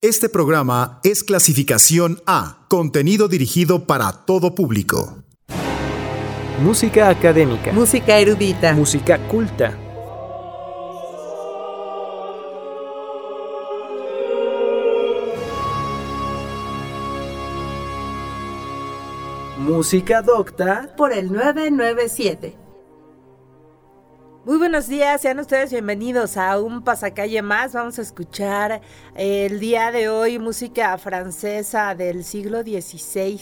Este programa es clasificación A, contenido dirigido para todo público. Música académica. Música erudita. Música culta. Música docta. Por el 997. Muy buenos días, sean ustedes bienvenidos a un pasacalle más. Vamos a escuchar eh, el día de hoy música francesa del siglo XVI.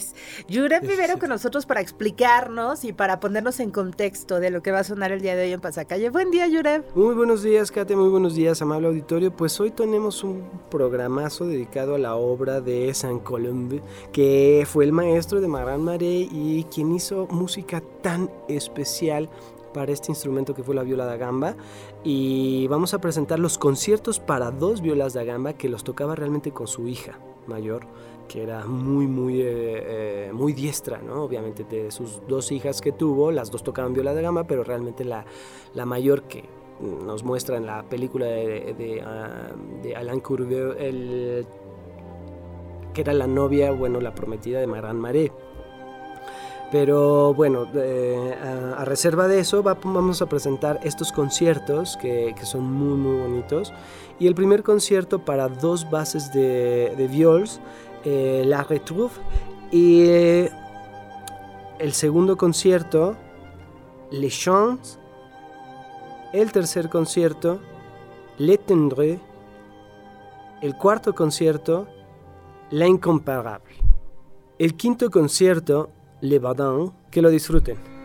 Yurem primero con nosotros para explicarnos y para ponernos en contexto de lo que va a sonar el día de hoy en pasacalle. Buen día, Yurem. Muy buenos días, Kate, muy buenos días, amable auditorio. Pues hoy tenemos un programazo dedicado a la obra de Saint-Colombe, que fue el maestro de Maran Maré y quien hizo música tan especial para este instrumento que fue la viola da gamba y vamos a presentar los conciertos para dos violas da gamba que los tocaba realmente con su hija mayor que era muy muy eh, eh, muy diestra no obviamente de sus dos hijas que tuvo las dos tocaban viola da gamba pero realmente la, la mayor que nos muestra en la película de, de, ah, Alain Courbet el, que era la novia bueno la prometida de Maran Maré pero bueno, a, reserva de eso vamos a presentar estos conciertos que, son muy muy bonitos. Y el primer concierto para dos bases de, de viols, eh, La Retrouve, y el segundo concierto, Les Chants, el tercer concierto, Les Tendres, el cuarto concierto, La Incomparable. El quinto concierto Le Badin, que lo disfruten.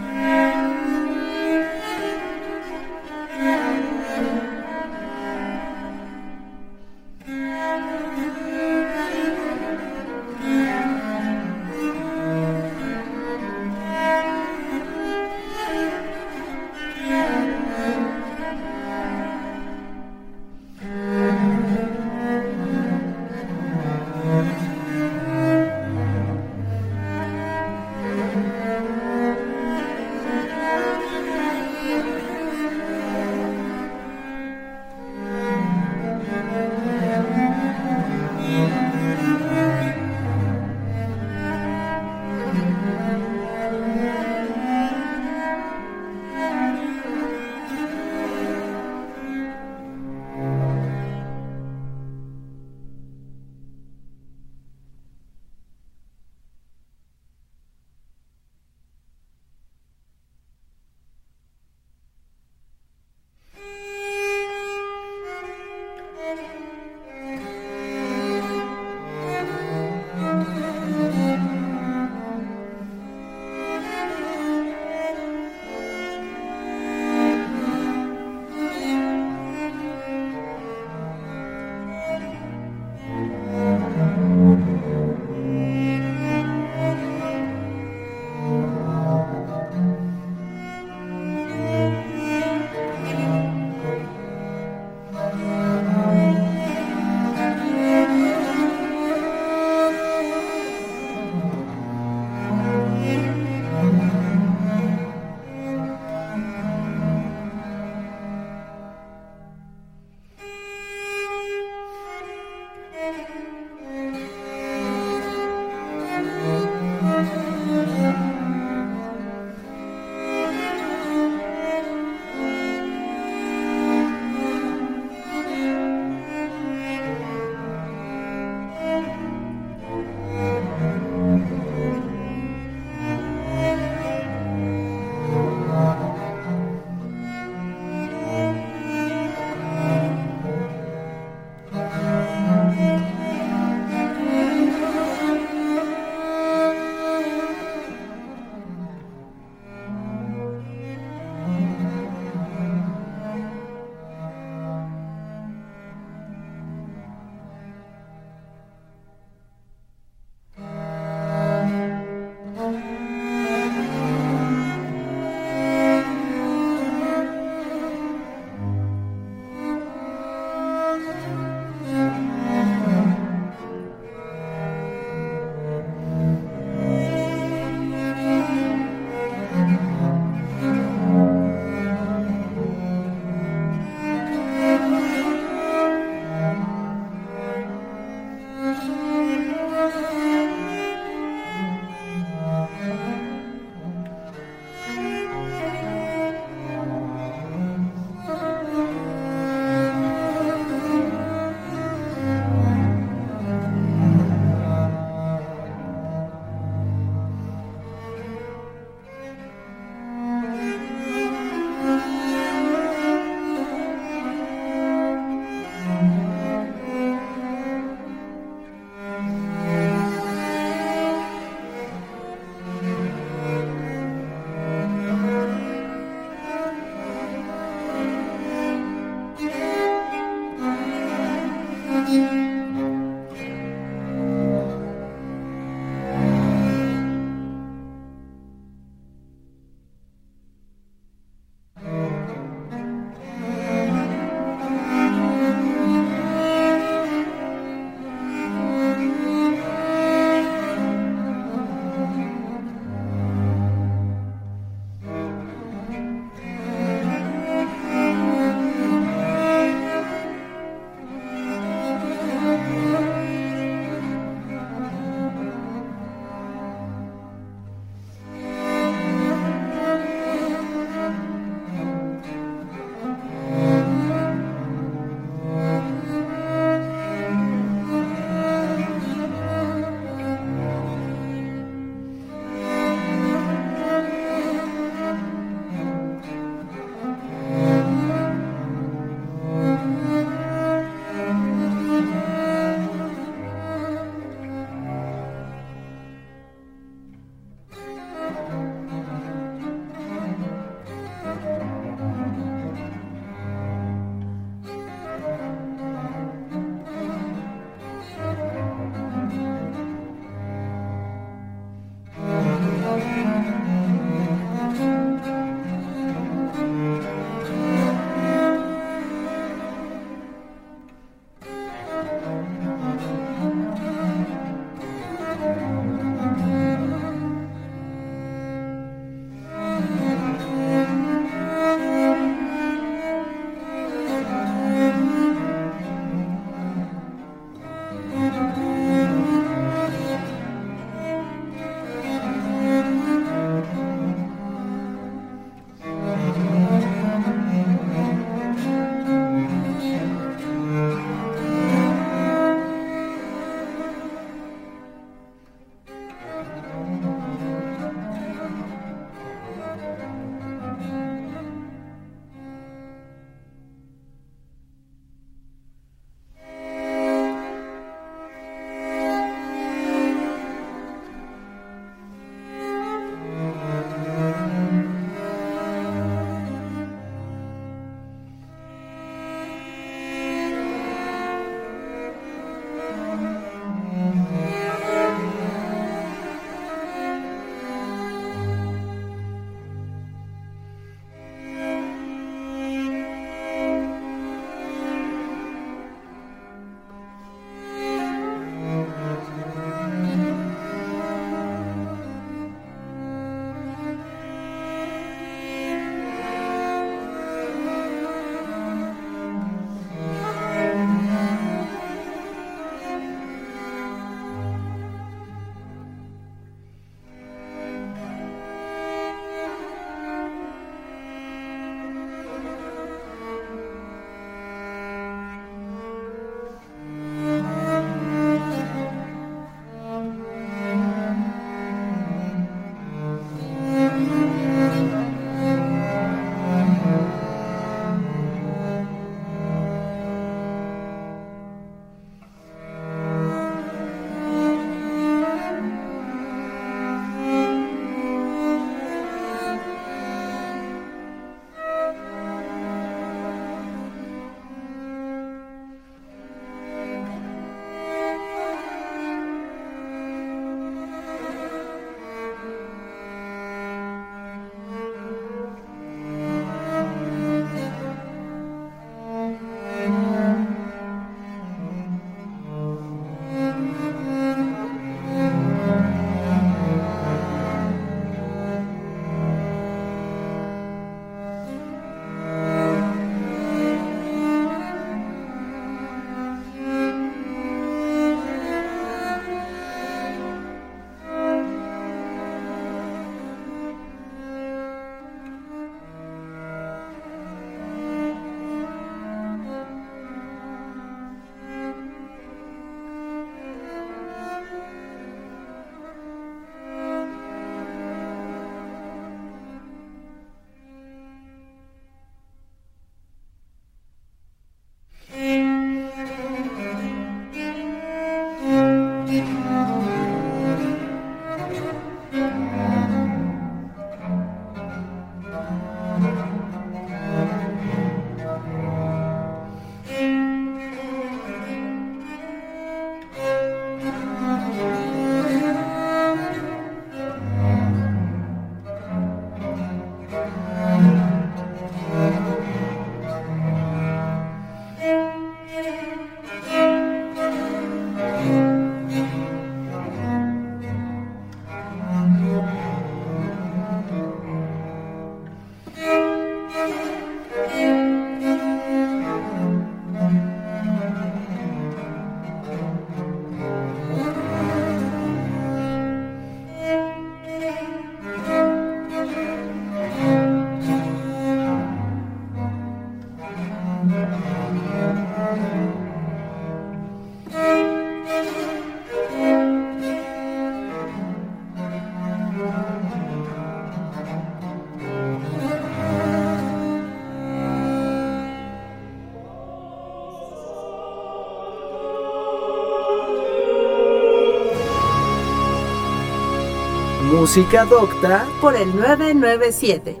Música Docta por el 997.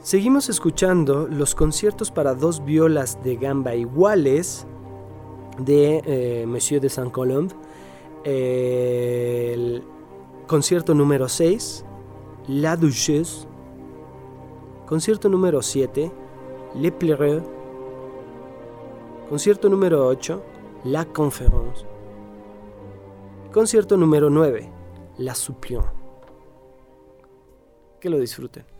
Seguimos escuchando los conciertos para dos violas de gamba iguales de eh, Monsieur de Saint-Colombe. el concierto número 6, La Duchesse. Concierto número 7, Le Pleureux. Concierto número 8, La Conférence. Concierto número 9, La Suppliant. Que lo disfruten.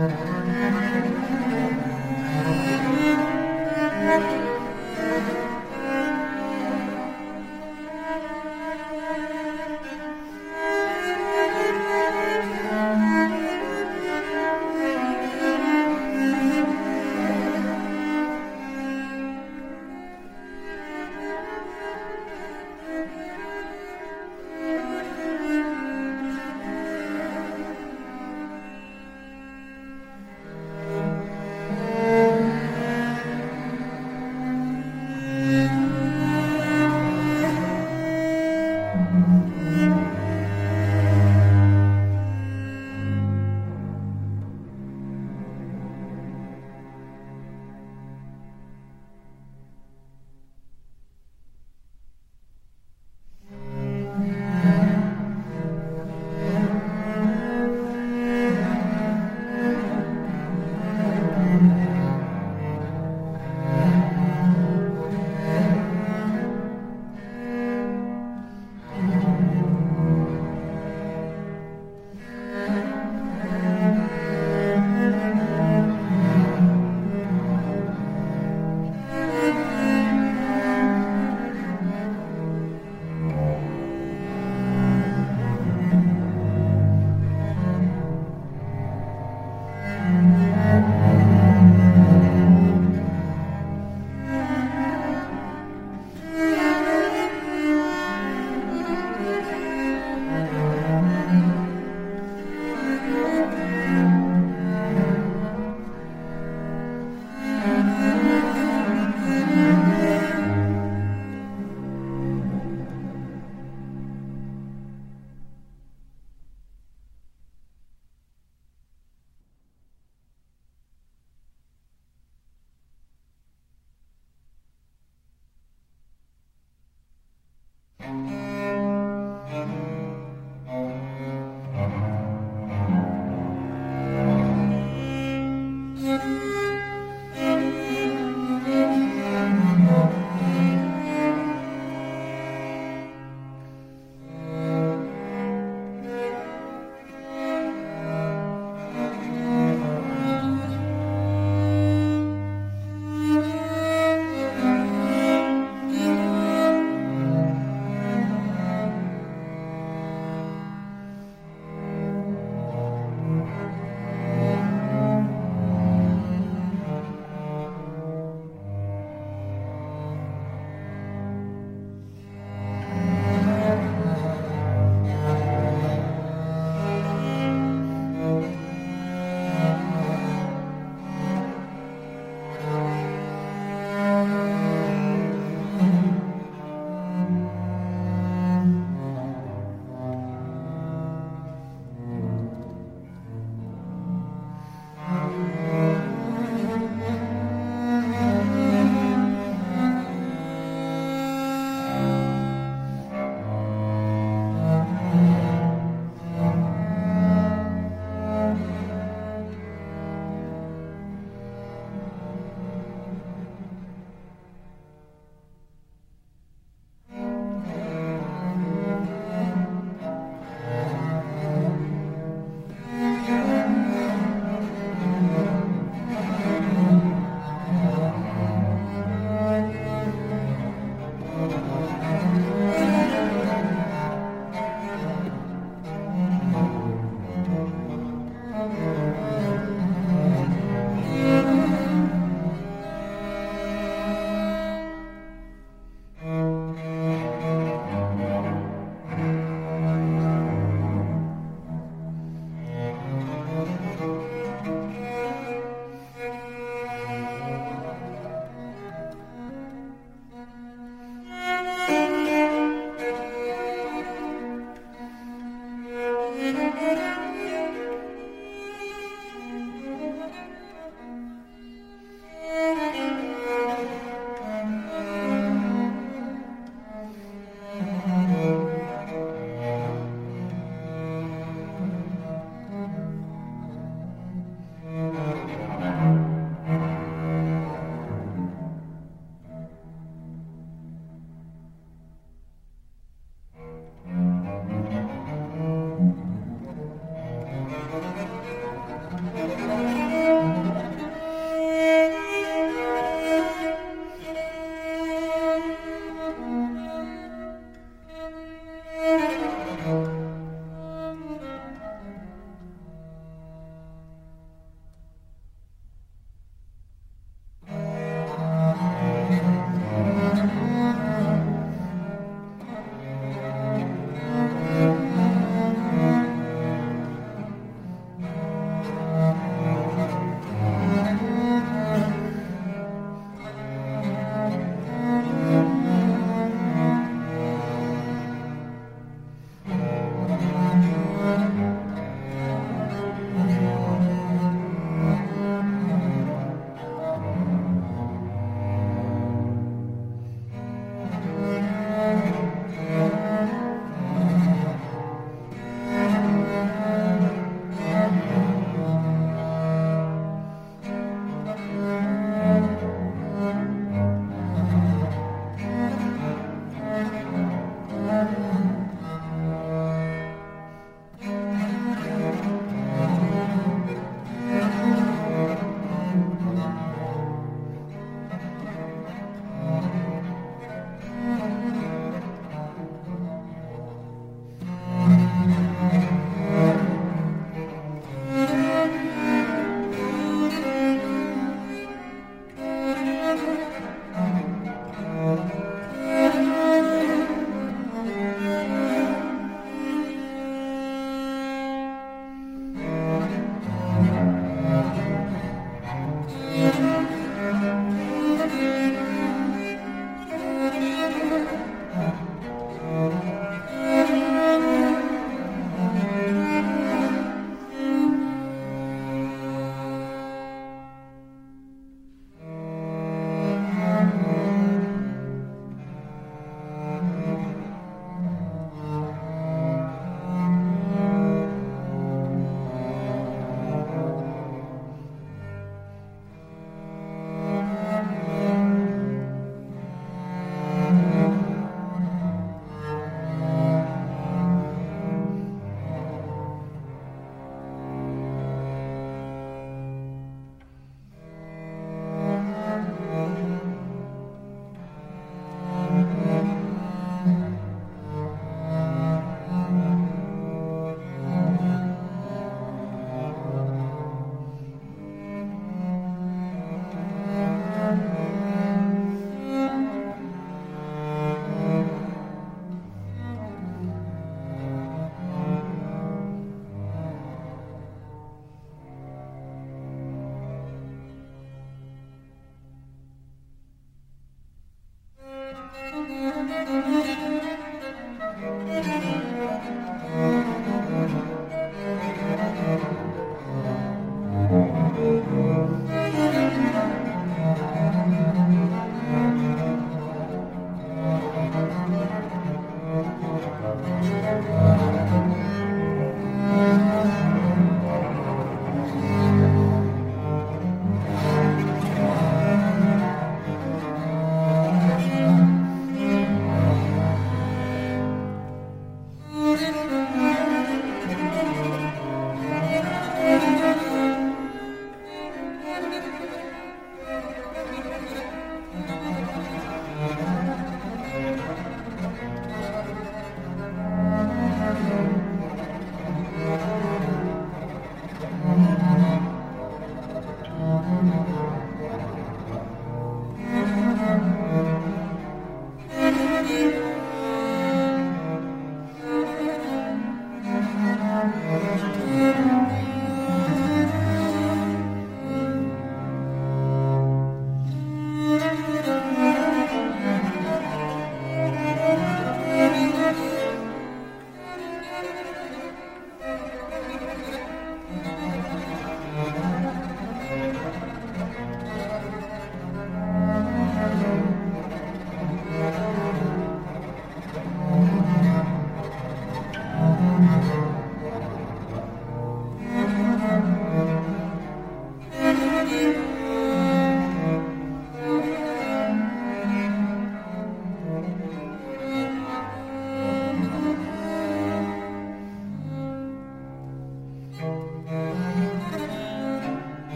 Mm-hmm.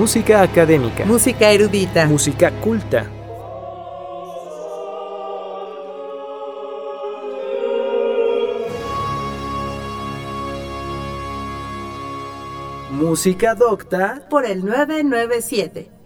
Música académica. Música erudita. Música culta. Música docta por el 997.